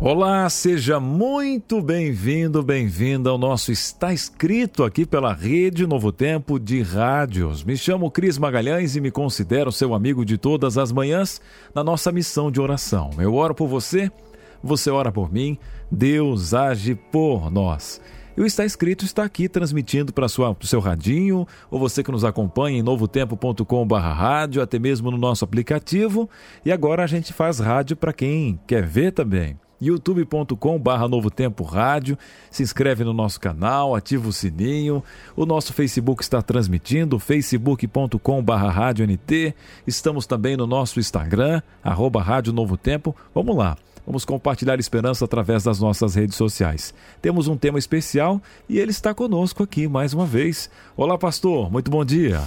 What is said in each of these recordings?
Olá, seja muito bem-vindo, bem-vinda ao nosso Está Escrito aqui pela Rede Novo Tempo de Rádios. Me chamo Cris Magalhães e me considero seu amigo de todas as manhãs na nossa missão de oração. Eu oro por você, você ora por mim, Deus age por nós. E o Está Escrito está aqui transmitindo para o seu radinho, ou você que nos acompanha em novotempo.com.br rádio, até mesmo no nosso aplicativo. E agora a gente faz rádio para quem quer ver também youtube.com barra Novo Tempo Rádio, se inscreve no nosso canal, ativa o sininho, o nosso Facebook está transmitindo, facebook.com barra Rádio NT, estamos também no nosso Instagram, arroba Rádio Novo Tempo, vamos lá, Vamos compartilhar esperança através das nossas redes sociais. Temos um tema especial e ele está conosco aqui mais uma vez. Olá, pastor, muito bom dia.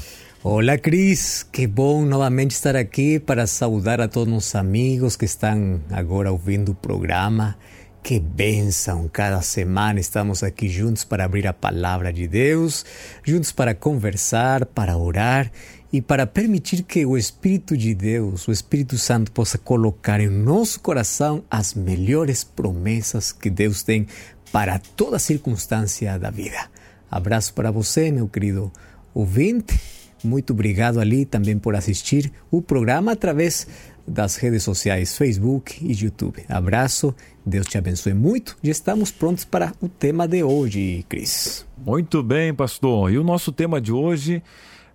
Olá, Cris. Que bom novamente estar aqui para saudar a todos os amigos que estão agora ouvindo o programa. Que bênção! Cada semana estamos aqui juntos para abrir a palavra de Deus, juntos para conversar, para orar e para permitir que o Espírito de Deus, o Espírito Santo, possa colocar em nosso coração as melhores promessas que Deus tem para toda circunstância da vida. Abraço para você, meu querido ouvinte. Muito obrigado ali também por assistir o programa através das redes sociais Facebook e YouTube. Abraço, Deus te abençoe muito e estamos prontos para o tema de hoje, Cris. Muito bem, pastor. E o nosso tema de hoje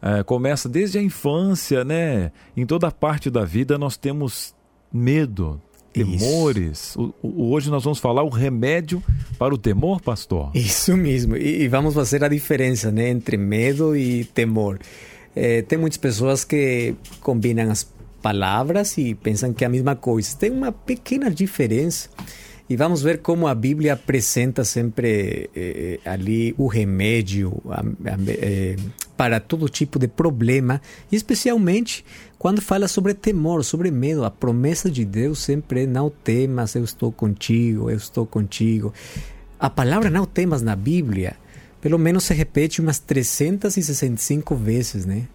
é, começa desde a infância, né? Em toda parte da vida nós temos medo, temores. O, o, hoje nós vamos falar o remédio para o temor, pastor. Isso mesmo. E, e vamos fazer a diferença, né, entre medo e temor. É, tem muitas pessoas que combinam as palavras e pensam que é a mesma coisa. Tem uma pequena diferença. E vamos ver como a Bíblia apresenta sempre eh, ali o remédio a, a, eh, para todo tipo de problema, especialmente quando fala sobre temor, sobre medo. A promessa de Deus sempre é: não temas, eu estou contigo, eu estou contigo. A palavra não temas na Bíblia, pelo menos se repete umas 365 vezes, né?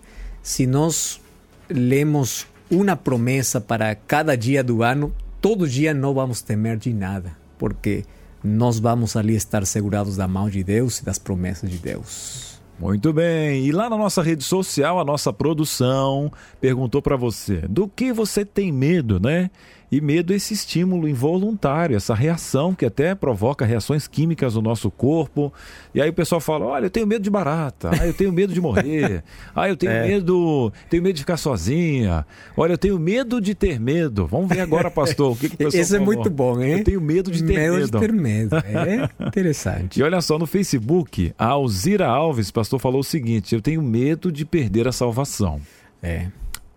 Se nós lemos uma promessa para cada dia do ano, todo dia não vamos temer de nada, porque nós vamos ali estar segurados da mão de Deus e das promessas de Deus. Muito bem. E lá na nossa rede social, a nossa produção perguntou para você: do que você tem medo, né? E medo é esse estímulo involuntário, essa reação que até provoca reações químicas no nosso corpo. E aí o pessoal fala: olha, eu tenho medo de barata, ah, eu tenho medo de morrer, ah, eu tenho é. medo, tenho medo de ficar sozinha, olha, eu tenho medo de ter medo. Vamos ver agora, pastor, o que, que o pessoal Esse é muito bom, hein? Eu tenho medo de ter medo. Medo de ter medo. É interessante. e olha só, no Facebook, a Alzira Alves, pastor, falou o seguinte: eu tenho medo de perder a salvação. É.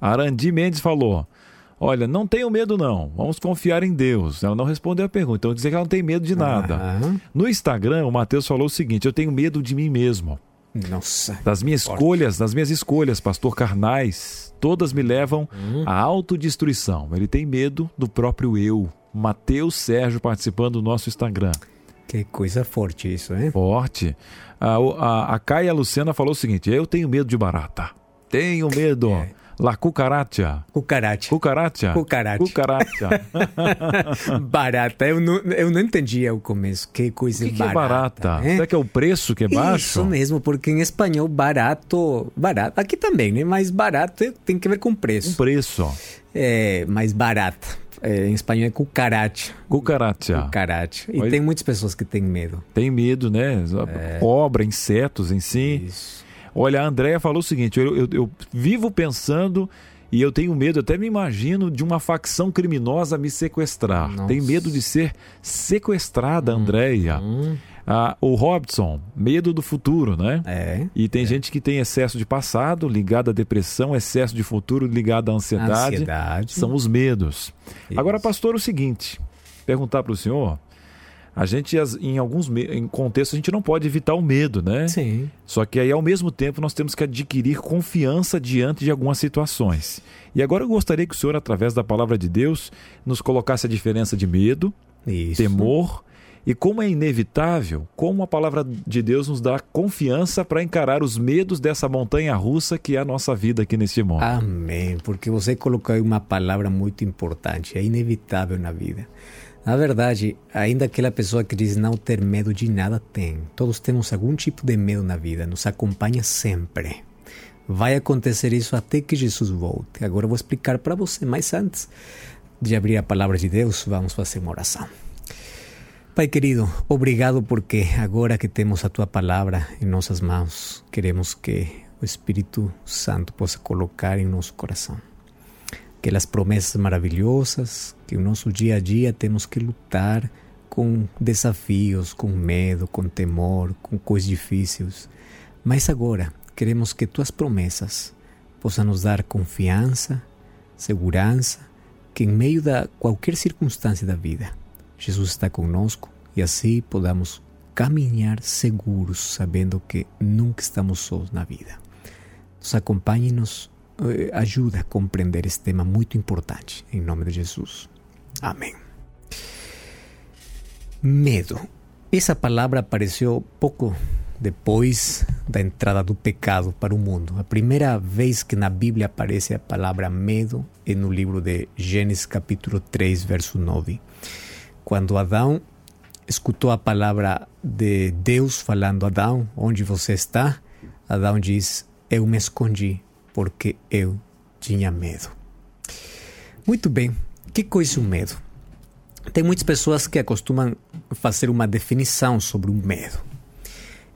Arandi Mendes falou: Olha, não tenho medo não, vamos confiar em Deus. Ela não respondeu a pergunta, então dizer que ela não tem medo de nada. Uhum. No Instagram, o Matheus falou o seguinte: eu tenho medo de mim mesmo. Nossa. Das minhas escolhas, das minhas escolhas, pastor carnais, todas me levam uhum. à autodestruição. Ele tem medo do próprio eu. Matheus Sérgio participando do nosso Instagram. Que coisa forte isso, hein? Forte. A, a, a Caia Luciana falou o seguinte: eu tenho medo de barata. Tenho medo. É. La cucaracha. Cucaracha. Cucaracha. Cucaracha. Cucaracha. barata. Eu não, eu não entendia o começo. Que coisa o que barata. Que é barata? Né? Será que é o preço que é baixo? Isso mesmo, porque em espanhol barato... Barato. Aqui também, né? Mas barato tem que ver com preço. Um preço. É, mais barata. É, em espanhol é cucaracha. Cucaracha. Cucaracha. E Olha, tem muitas pessoas que têm medo. Tem medo, né? É. Cobra, insetos em si. Isso. Olha, a Andrea falou o seguinte: eu, eu, eu vivo pensando e eu tenho medo, até me imagino, de uma facção criminosa me sequestrar. Nossa. Tenho medo de ser sequestrada, hum, Andréia. Hum. Ah, o Robson, medo do futuro, né? É. E tem é. gente que tem excesso de passado ligado à depressão, excesso de futuro ligado à ansiedade. Ansiedade. São os medos. Isso. Agora, pastor, o seguinte: perguntar para o senhor. A gente, em alguns em contextos, a gente não pode evitar o medo, né? Sim. Só que aí, ao mesmo tempo, nós temos que adquirir confiança diante de algumas situações. E agora eu gostaria que o senhor, através da palavra de Deus, nos colocasse a diferença de medo, Isso. temor e como é inevitável, como a palavra de Deus nos dá confiança para encarar os medos dessa montanha russa que é a nossa vida aqui neste mundo. Amém. Porque você colocou aí uma palavra muito importante, é inevitável na vida. Na verdade, ainda aquela pessoa que diz não ter medo de nada tem. Todos temos algum tipo de medo na vida, nos acompanha sempre. Vai acontecer isso até que Jesus volte. Agora eu vou explicar para você, mas antes de abrir a palavra de Deus, vamos fazer uma oração. Pai querido, obrigado porque agora que temos a tua palavra em nossas mãos, queremos que o Espírito Santo possa colocar em nosso coração aquelas promessas maravilhosas que no nosso dia a dia temos que lutar com desafios, com medo, com temor, com coisas difíceis. Mas agora queremos que tuas promessas possam nos dar confiança, segurança, que em meio da qualquer circunstância da vida, Jesus está conosco e assim podamos caminhar seguros, sabendo que nunca estamos sós na vida. Nos acompanhe-nos, eh, ajuda a compreender esse tema muito importante, em nome de Jesus. Amém. Medo. Essa palavra apareceu pouco depois da entrada do pecado para o mundo. A primeira vez que na Bíblia aparece a palavra medo é no livro de Gênesis capítulo 3, verso 9. Quando Adão escutou a palavra de Deus falando: Adão, onde você está? Adão diz: Eu me escondi porque eu tinha medo. Muito bem, que coisa é o medo? Tem muitas pessoas que acostumam fazer uma definição sobre o medo.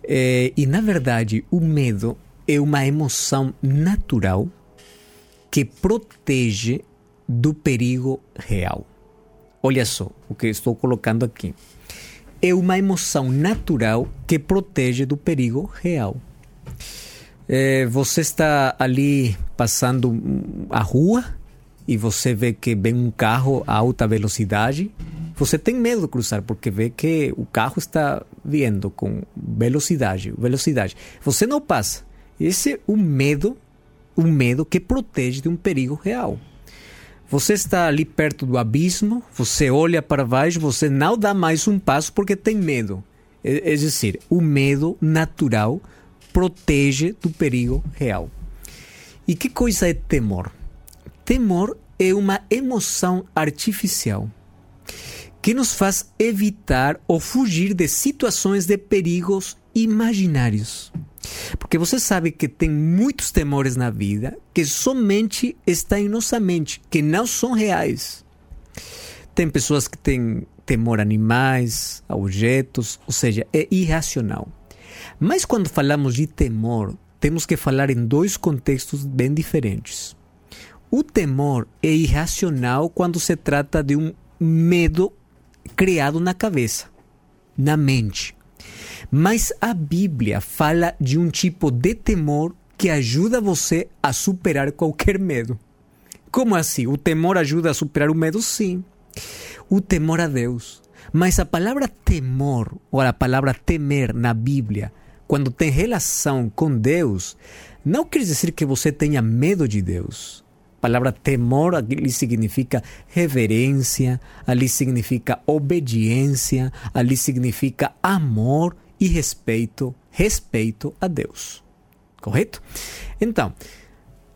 É, e na verdade, o medo é uma emoção natural que protege do perigo real. Olha só o que estou colocando aqui. É uma emoção natural que protege do perigo real. É, você está ali passando a rua e você vê que vem um carro a alta velocidade. Você tem medo de cruzar porque vê que o carro está vindo com velocidade, velocidade. Você não passa. Esse é o medo, o medo que protege de um perigo real. Você está ali perto do abismo, você olha para baixo, você não dá mais um passo porque tem medo. É, é dizer, o medo natural protege do perigo real. E que coisa é temor? Temor é uma emoção artificial que nos faz evitar ou fugir de situações de perigos imaginários. Porque você sabe que tem muitos temores na vida que somente estão em nossa mente, que não são reais. Tem pessoas que têm temor a animais, a objetos, ou seja, é irracional. Mas quando falamos de temor, temos que falar em dois contextos bem diferentes. O temor é irracional quando se trata de um medo criado na cabeça, na mente. Mas a Bíblia fala de um tipo de temor que ajuda você a superar qualquer medo. Como assim? O temor ajuda a superar o medo? Sim. O temor a Deus. Mas a palavra temor, ou a palavra temer na Bíblia, quando tem relação com Deus, não quer dizer que você tenha medo de Deus. Palavra temor ali significa reverência, ali significa obediência, ali significa amor e respeito, respeito a Deus. Correto? Então,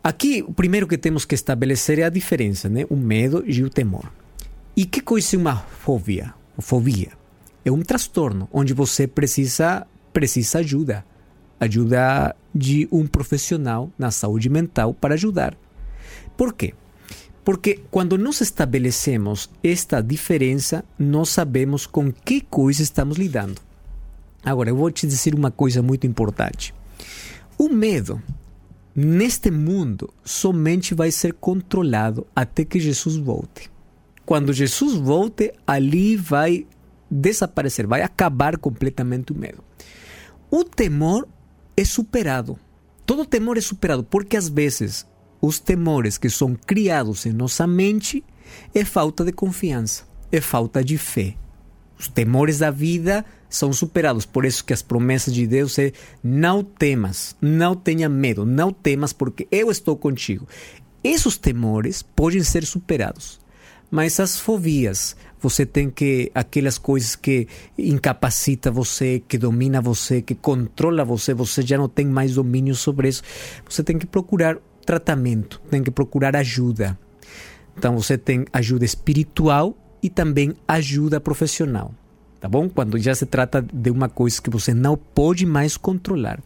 aqui o primeiro que temos que estabelecer é a diferença, né? O medo e o temor. E que coisa é uma fobia? Fobia é um transtorno onde você precisa precisa ajuda. Ajuda de um profissional na saúde mental para ajudar. Por quê? Porque quando nós estabelecemos esta diferença, nós sabemos com que coisa estamos lidando. Agora, eu vou te dizer uma coisa muito importante. O medo, neste mundo, somente vai ser controlado até que Jesus volte. Quando Jesus volte, ali vai desaparecer, vai acabar completamente o medo. O temor é superado. Todo temor é superado, porque às vezes os temores que são criados em nossa mente é falta de confiança, é falta de fé. Os temores da vida são superados. Por isso que as promessas de Deus é não temas, não tenha medo, não temas porque eu estou contigo. Esses temores podem ser superados. Mas as fobias, você tem que aquelas coisas que incapacita você, que domina você, que controla você, você já não tem mais domínio sobre isso. Você tem que procurar tratamento, tem que procurar ajuda. Então você tem ajuda espiritual e também ajuda profissional, tá bom? Quando já se trata de uma coisa que você não pode mais controlar.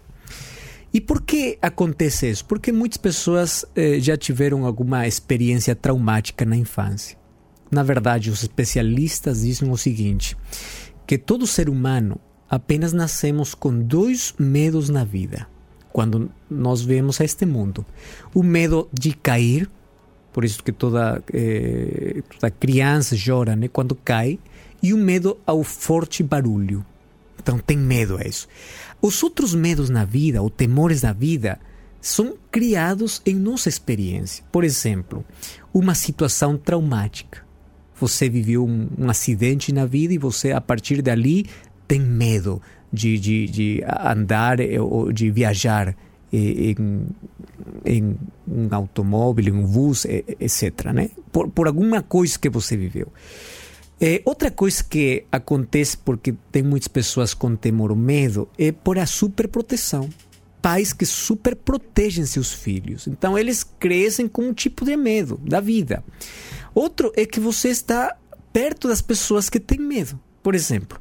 E por que acontece isso? Porque muitas pessoas eh, já tiveram alguma experiência traumática na infância. Na verdade, os especialistas dizem o seguinte: que todo ser humano apenas nascemos com dois medos na vida quando nós vemos a este mundo. O medo de cair, por isso que toda, eh, toda criança chora né, quando cai, e o medo ao forte barulho. Então tem medo a isso. Os outros medos na vida, ou temores na vida, são criados em nossa experiência. Por exemplo, uma situação traumática. Você viveu um, um acidente na vida e você, a partir dali, tem medo de, de, de andar eh, ou de viajar eh, em, em um automóvel, em um bus, etc. Né? Por, por alguma coisa que você viveu. É, outra coisa que acontece porque tem muitas pessoas com temor ou medo é por a superproteção. Pais que superprotegem seus filhos. Então eles crescem com um tipo de medo da vida. Outro é que você está perto das pessoas que têm medo. Por exemplo,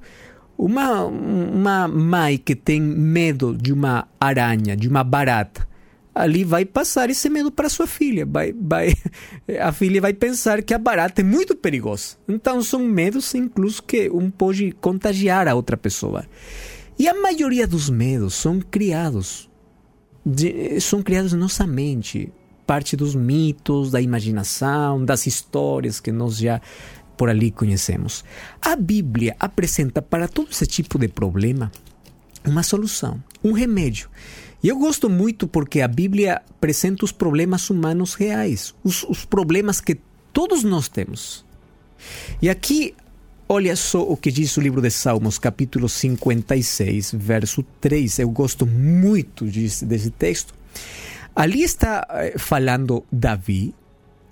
uma, uma mãe que tem medo de uma aranha, de uma barata, ali vai passar esse medo para sua filha. Vai, vai, a filha vai pensar que a barata é muito perigosa. Então são medos, incluso, que um pode contagiar a outra pessoa. E a maioria dos medos são criados, de, são criados na nossa mente parte dos mitos, da imaginação, das histórias que nós já por ali conhecemos. A Bíblia apresenta para todo esse tipo de problema uma solução, um remédio. E eu gosto muito porque a Bíblia apresenta os problemas humanos reais, os, os problemas que todos nós temos. E aqui, olha só o que diz o livro de Salmos, capítulo 56, verso 3. Eu gosto muito desse, desse texto. Ali está eh, falando Davi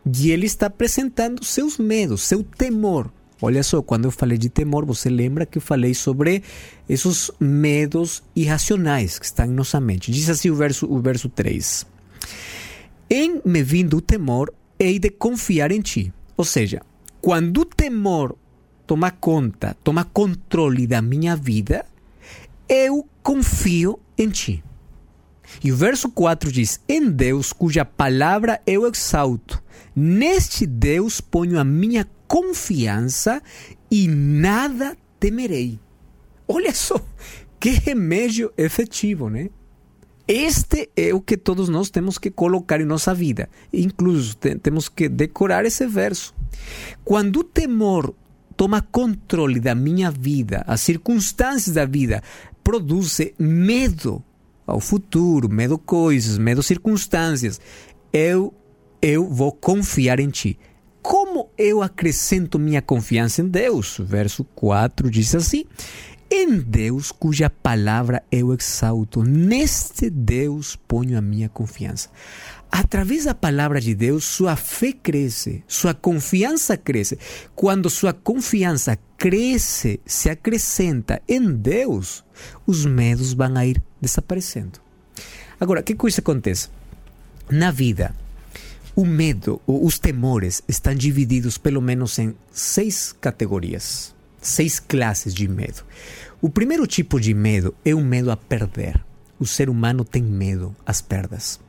e ele está apresentando seus medos, seu temor. Olha só, quando eu falei de temor, você lembra que eu falei sobre esses medos irracionais que estão em nossa mente. Diz assim o verso, o verso 3: Em me vindo o temor, hei de confiar em ti. Ou seja, quando o temor toma conta, toma controle da minha vida, eu confio em ti. E o verso 4 diz: Em Deus, cuja palavra eu exalto, neste Deus ponho a minha confiança e nada temerei. Olha só, que remédio efetivo, né? Este é o que todos nós temos que colocar em nossa vida. Incluso temos que decorar esse verso. Quando o temor toma controle da minha vida, as circunstâncias da vida produzem medo, ao futuro, medo coisas, medo circunstâncias, eu eu vou confiar em ti. Como eu acrescento minha confiança em Deus? Verso 4 diz assim: Em Deus, cuja palavra eu exalto, neste Deus ponho a minha confiança. Através da palavra de Deus, sua fé cresce, sua confiança cresce. Quando sua confiança cresce, se acrescenta em Deus, os medos vão a ir desaparecendo. Agora, que coisa acontece? Na vida, o medo, os temores estão divididos pelo menos em seis categorias, seis classes de medo. O primeiro tipo de medo é o medo a perder. O ser humano tem medo às perdas.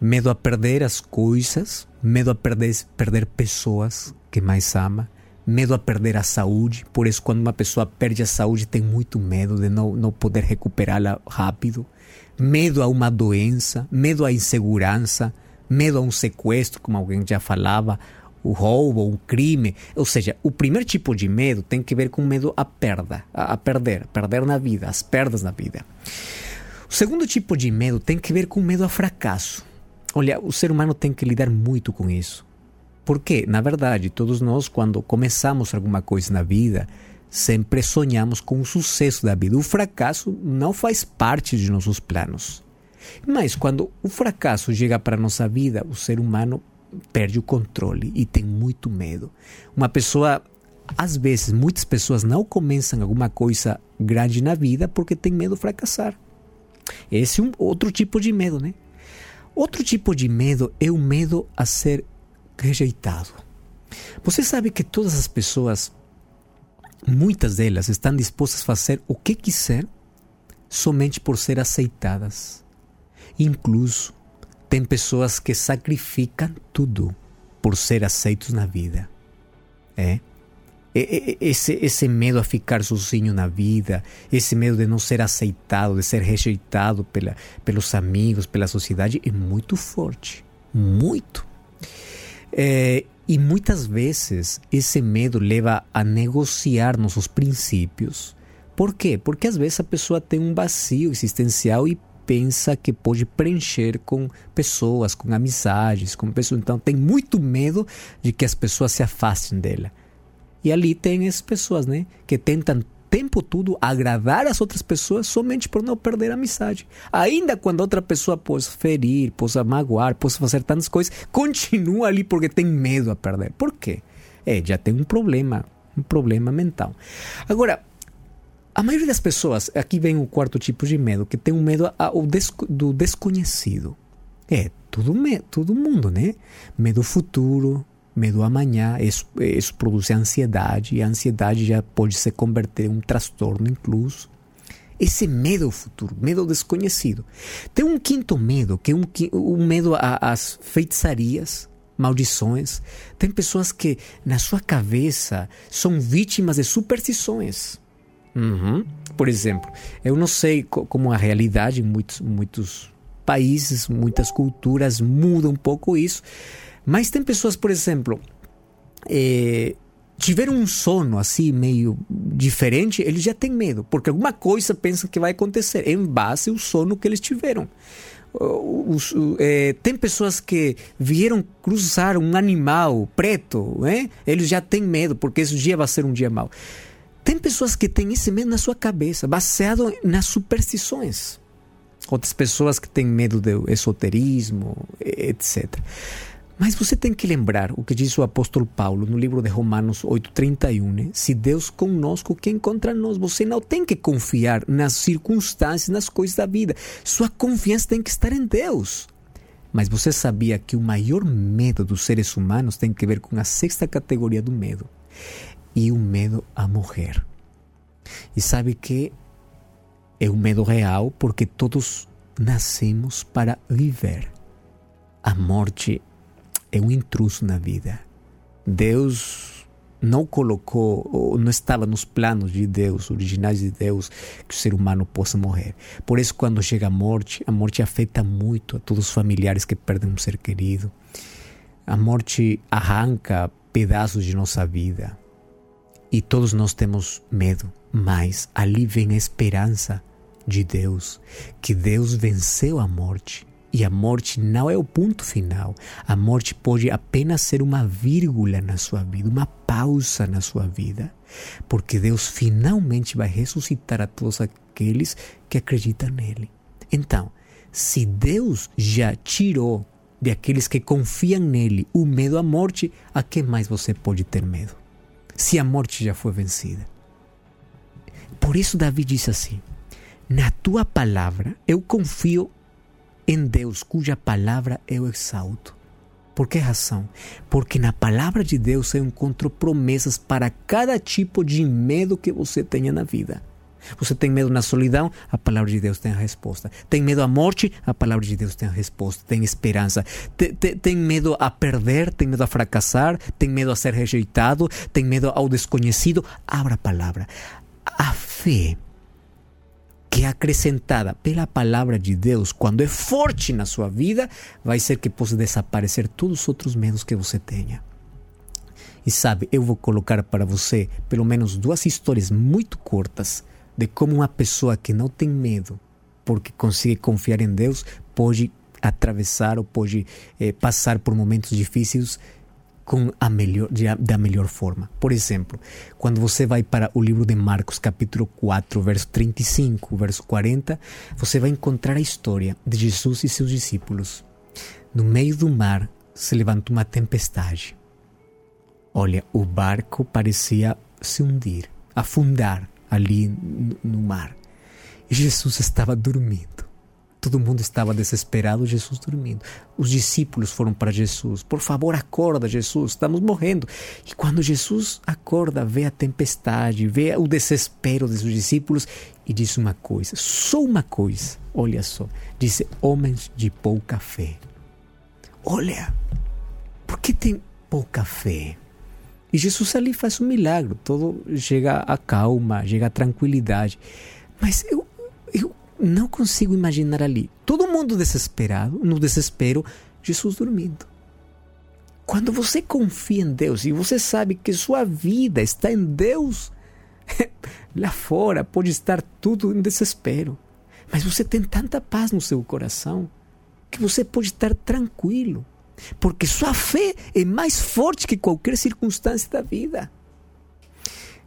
Medo a perder as coisas, medo a perder, perder pessoas que mais ama, medo a perder a saúde. Por isso, quando uma pessoa perde a saúde, tem muito medo de não, não poder recuperá-la rápido. Medo a uma doença, medo à insegurança, medo a um sequestro, como alguém já falava, o roubo, o crime. Ou seja, o primeiro tipo de medo tem que ver com medo à perda, a, a perder, perder na vida, as perdas na vida. O segundo tipo de medo tem que ver com medo a fracasso. Olha, o ser humano tem que lidar muito com isso. Porque, na verdade, todos nós, quando começamos alguma coisa na vida, sempre sonhamos com o sucesso da vida. O fracasso não faz parte de nossos planos. Mas quando o fracasso chega para a nossa vida, o ser humano perde o controle e tem muito medo. Uma pessoa, às vezes, muitas pessoas não começam alguma coisa grande na vida porque tem medo de fracassar. Esse é um outro tipo de medo, né? Outro tipo de medo é o medo a ser rejeitado. Você sabe que todas as pessoas, muitas delas, estão dispostas a fazer o que quiser somente por ser aceitadas. Incluso tem pessoas que sacrificam tudo por ser aceitos na vida. É? Esse, esse medo a ficar sozinho na vida, esse medo de não ser aceitado, de ser rejeitado pela, pelos amigos, pela sociedade, é muito forte. Muito. É, e muitas vezes esse medo leva a negociar nossos princípios. Por quê? Porque às vezes a pessoa tem um vazio existencial e pensa que pode preencher com pessoas, com amizades, com pessoas. Então tem muito medo de que as pessoas se afastem dela. E ali tem essas pessoas, né, que tentam tempo todo agradar as outras pessoas somente por não perder a amizade. Ainda quando outra pessoa possa ferir, possa magoar, possa fazer tantas coisas, continua ali porque tem medo a perder. Por quê? É, já tem um problema, um problema mental. Agora, a maioria das pessoas, aqui vem o quarto tipo de medo, que tem um medo ao do desconhecido. É, todo, todo mundo, né? Medo futuro, medo amanhã, isso, isso produz ansiedade, e a ansiedade já pode se converter em um transtorno incluso. Esse medo ao futuro, medo desconhecido. Tem um quinto medo, que é um, um medo às feitiçarias, maldições. Tem pessoas que, na sua cabeça, são vítimas de superstições. Uhum. Por exemplo, eu não sei como a realidade em muitos, muitos países, muitas culturas muda um pouco isso, mas tem pessoas, por exemplo, é, tiveram um sono assim meio diferente, eles já têm medo, porque alguma coisa pensam que vai acontecer em base ao sono que eles tiveram. Os, é, tem pessoas que vieram cruzar um animal preto, né? eles já têm medo, porque esse dia vai ser um dia mau. Tem pessoas que têm esse medo na sua cabeça, baseado nas superstições. Outras pessoas que têm medo do esoterismo, etc. Mas você tem que lembrar o que diz o apóstolo Paulo no livro de Romanos 8,31. Né? Se Deus conosco, quem contra nós? Você não tem que confiar nas circunstâncias, nas coisas da vida. Sua confiança tem que estar em Deus. Mas você sabia que o maior medo dos seres humanos tem que ver com a sexta categoria do medo e o medo a morrer. E sabe que é um medo real porque todos nascemos para viver. A morte é um intruso na vida. Deus não colocou, ou não estava nos planos de Deus, originais de Deus, que o ser humano possa morrer. Por isso, quando chega a morte, a morte afeta muito a todos os familiares que perdem um ser querido. A morte arranca pedaços de nossa vida. E todos nós temos medo, mas ali vem a esperança de Deus, que Deus venceu a morte. E a morte não é o ponto final. A morte pode apenas ser uma vírgula na sua vida, uma pausa na sua vida. Porque Deus finalmente vai ressuscitar a todos aqueles que acreditam nele. Então, se Deus já tirou de aqueles que confiam nele o medo à morte, a que mais você pode ter medo? se a morte já foi vencida. Por isso, Davi disse assim: Na tua palavra eu confio em Deus, cuja palavra eu exalto. Por que razão? Porque na palavra de Deus eu encontro promessas para cada tipo de medo que você tenha na vida. Você tem medo na solidão? A palavra de Deus tem a resposta. Tem medo à morte? A palavra de Deus tem a resposta. Tem esperança. Tem, tem, tem medo a perder? Tem medo a fracassar? Tem medo a ser rejeitado? Tem medo ao desconhecido? Abra a palavra. A fé que é acrescentada pela palavra de Deus, quando é forte na sua vida, vai ser que possa desaparecer todos os outros medos que você tenha. E sabe, eu vou colocar para você pelo menos duas histórias muito curtas de como uma pessoa que não tem medo, porque consegue confiar em Deus, pode atravessar ou pode eh, passar por momentos difíceis com a melhor, da melhor forma. Por exemplo, quando você vai para o livro de Marcos, capítulo 4, verso 35, verso 40, você vai encontrar a história de Jesus e seus discípulos. No meio do mar se levanta uma tempestade. Olha, o barco parecia se hundir, afundar ali no mar. E Jesus estava dormindo. Todo mundo estava desesperado, Jesus dormindo. Os discípulos foram para Jesus: Por favor, acorda, Jesus, estamos morrendo. E quando Jesus acorda, vê a tempestade, vê o desespero dos discípulos e diz uma coisa, só uma coisa, olha só: Diz, homens de pouca fé. Olha, por que tem pouca fé? E Jesus ali faz um milagre, todo chega a calma, chega a tranquilidade. Mas eu, eu não consigo imaginar ali todo mundo desesperado, no desespero, Jesus dormindo. Quando você confia em Deus e você sabe que sua vida está em Deus, lá fora pode estar tudo em desespero, mas você tem tanta paz no seu coração que você pode estar tranquilo, porque sua fé é mais forte que qualquer circunstância da vida.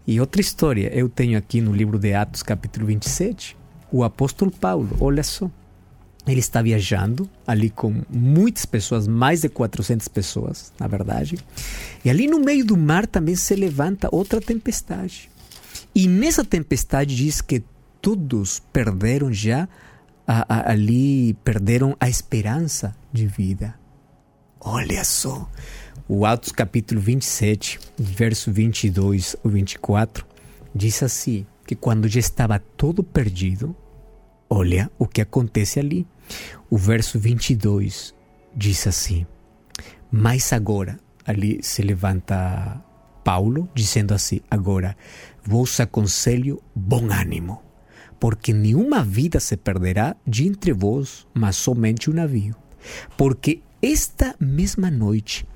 E outra história eu tenho aqui no livro de Atos, capítulo 27 o apóstolo Paulo, olha só, ele está viajando ali com muitas pessoas, mais de 400 pessoas, na verdade. E ali no meio do mar também se levanta outra tempestade. E nessa tempestade diz que todos perderam já a, a, ali, perderam a esperança de vida. Olha só, o Atos capítulo 27, verso 22 ou 24, diz assim, que quando já estava todo perdido, Olha o que acontece ali. O verso 22 diz assim: Mas agora, ali se levanta Paulo dizendo assim: Agora vos aconselho bom ânimo, porque nenhuma vida se perderá de entre vós, mas somente um navio. Porque esta mesma noite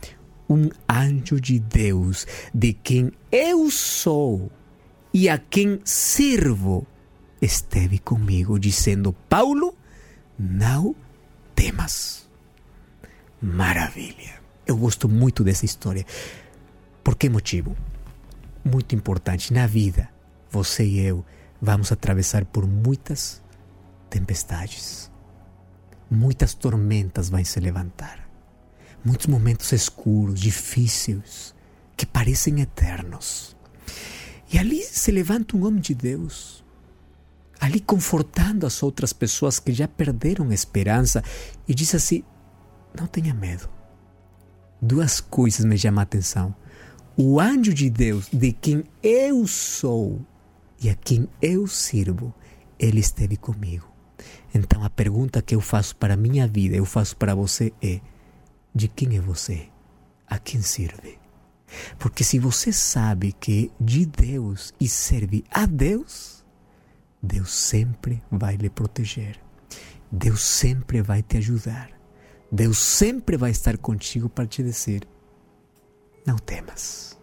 um anjo de Deus, de quem eu sou e a quem sirvo, esteve comigo, dizendo: Paulo, não temas. Maravilha. Eu gosto muito dessa história. Por que motivo? Muito importante. Na vida, você e eu vamos atravessar por muitas tempestades. Muitas tormentas vão se levantar. Muitos momentos escuros, difíceis, que parecem eternos. E ali se levanta um homem de Deus ali confortando as outras pessoas que já perderam a esperança e diz assim: não tenha medo. Duas coisas me chamam a atenção. O anjo de Deus, de quem eu sou e a quem eu sirvo, ele esteve comigo. Então a pergunta que eu faço para a minha vida, eu faço para você é: de quem é você? A quem serve? Porque se você sabe que de Deus e serve a Deus, Deus sempre vai lhe proteger. Deus sempre vai te ajudar. Deus sempre vai estar contigo para te dizer: Não temas,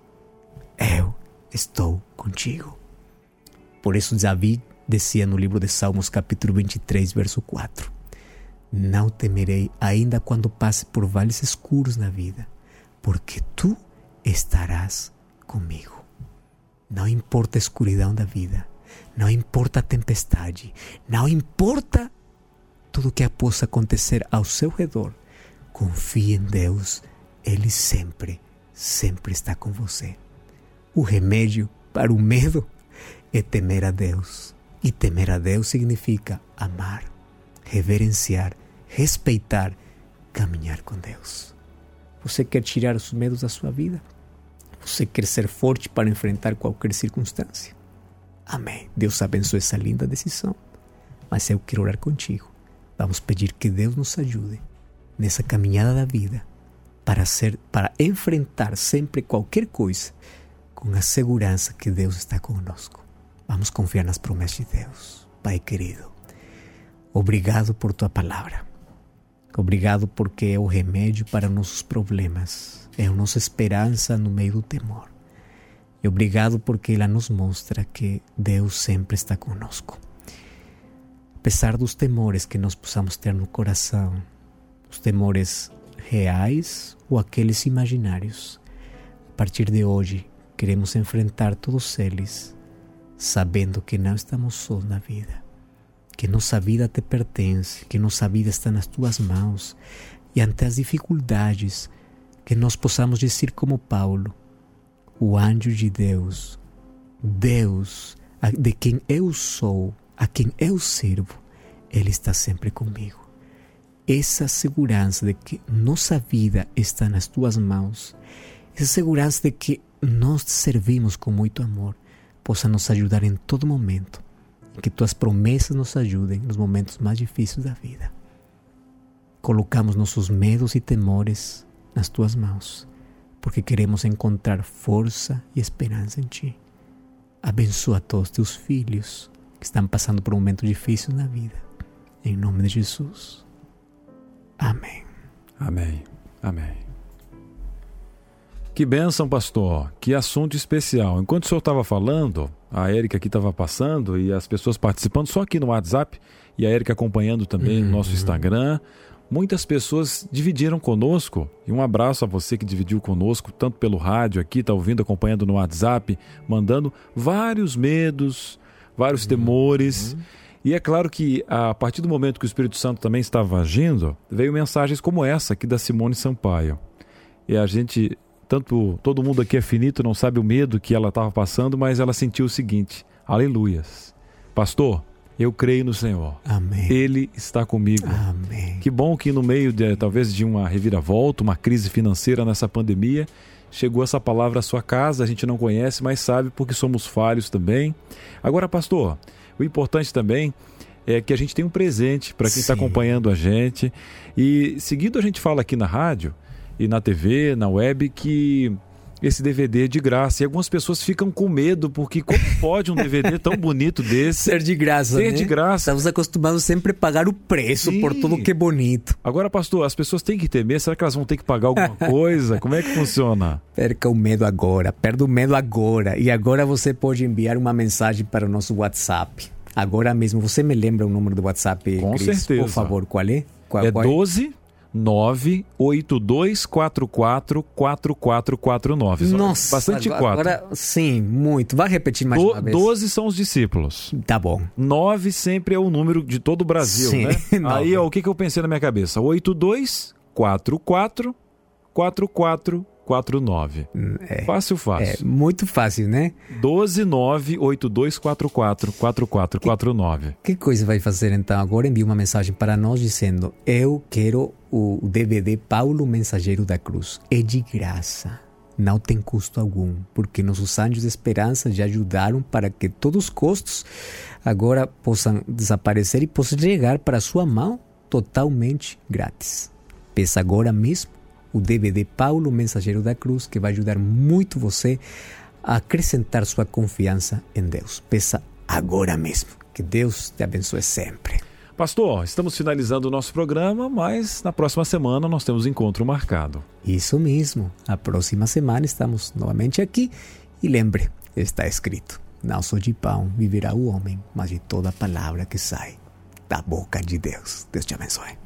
eu estou contigo. Por isso, Davi dizia no livro de Salmos, capítulo 23, verso 4: Não temerei, ainda quando passe por vales escuros na vida, porque tu estarás comigo. Não importa a escuridão da vida, não importa a tempestade, não importa tudo o que possa acontecer ao seu redor, confie em Deus, Ele sempre, sempre está com você. O remédio para o medo é temer a Deus. E temer a Deus significa amar, reverenciar, respeitar, caminhar com Deus. Você quer tirar os medos da sua vida? Você quer ser forte para enfrentar qualquer circunstância? Amém. Deus abençoe essa linda decisão. Mas eu quero orar contigo. Vamos pedir que Deus nos ajude nessa caminhada da vida para ser, para enfrentar sempre qualquer coisa com a segurança que Deus está conosco. Vamos confiar nas promessas de Deus. Pai querido, obrigado por tua palavra. Obrigado porque é o remédio para nossos problemas, é a nossa esperança no meio do temor. E obrigado porque ela nos mostra que Deus sempre está conosco. Apesar dos temores que nós possamos ter no coração, os temores reais ou aqueles imaginários, partir de hoje, queremos enfrentar todos eles, sabendo que não estamos só na vida, que nossa vida te pertence, que nossa vida está nas tuas mãos e ante as dificuldades, que nós possamos dizer como Paulo: o anjo de Deus, Deus, de quem eu sou, a quem eu sirvo, Ele está sempre comigo. Essa segurança de que nossa vida está nas tuas mãos, essa segurança de que nós te servimos com muito amor, possa nos ajudar em todo momento, que tuas promessas nos ajudem nos momentos mais difíceis da vida. Colocamos nossos medos e temores nas tuas mãos, porque queremos encontrar força e esperança em ti. Abençoa todos teus filhos que estão passando por um momento difícil na vida. Em nome de Jesus. Amém. Amém. Amém. Que bênção, pastor. Que assunto especial. Enquanto o senhor estava falando, a Érica aqui estava passando e as pessoas participando só aqui no WhatsApp e a Érica acompanhando também no nosso uhum. Instagram. Muitas pessoas dividiram conosco, e um abraço a você que dividiu conosco, tanto pelo rádio aqui, está ouvindo, acompanhando no WhatsApp, mandando vários medos, vários uhum. temores. E é claro que a partir do momento que o Espírito Santo também estava agindo, veio mensagens como essa aqui da Simone Sampaio. E a gente, tanto todo mundo aqui é finito, não sabe o medo que ela estava passando, mas ela sentiu o seguinte: Aleluias. Pastor, eu creio no Senhor. Amém. Ele está comigo. Amém. Que bom que no meio de talvez de uma reviravolta, uma crise financeira nessa pandemia, chegou essa palavra à sua casa. A gente não conhece, mas sabe porque somos falhos também. Agora, pastor, o importante também é que a gente tem um presente para quem está acompanhando a gente. E seguido a gente fala aqui na rádio e na TV, na web, que esse DVD de graça. E algumas pessoas ficam com medo, porque como pode um DVD tão bonito desse ser de graça? Ser né? de graça. Estamos acostumados sempre a pagar o preço Sim. por tudo que é bonito. Agora, pastor, as pessoas têm que temer. Será que elas vão ter que pagar alguma coisa? Como é que funciona? Perca o medo agora, perda o medo agora. E agora você pode enviar uma mensagem para o nosso WhatsApp. Agora mesmo, você me lembra o número do WhatsApp, Com Chris? certeza. Por favor, qual é? Qual, é 12 982444449. Nossa, bastante agora, quatro. Agora, sim, muito. Vai repetir mais Do, uma vez. 12 são os discípulos. Tá bom. 9 sempre é o número de todo o Brasil, sim. né? Aí, ó, o que, que eu pensei na minha cabeça? 8244 44 49. É, fácil, fácil. É muito fácil, né? 12982444449. Que coisa vai fazer então? Agora envia uma mensagem para nós dizendo: Eu quero o DVD Paulo Mensageiro da Cruz. É de graça. Não tem custo algum, porque nossos anjos de esperança já ajudaram para que todos os custos agora possam desaparecer e possam chegar para sua mão totalmente grátis. Peça agora mesmo o DVD Paulo Mensageiro da Cruz, que vai ajudar muito você a acrescentar sua confiança em Deus. Peça agora mesmo. Que Deus te abençoe sempre. Pastor, estamos finalizando o nosso programa, mas na próxima semana nós temos encontro marcado. Isso mesmo. A próxima semana estamos novamente aqui. E lembre, está escrito: Não só de pão viverá o homem, mas de toda palavra que sai da boca de Deus. Deus te abençoe.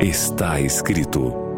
Está escrito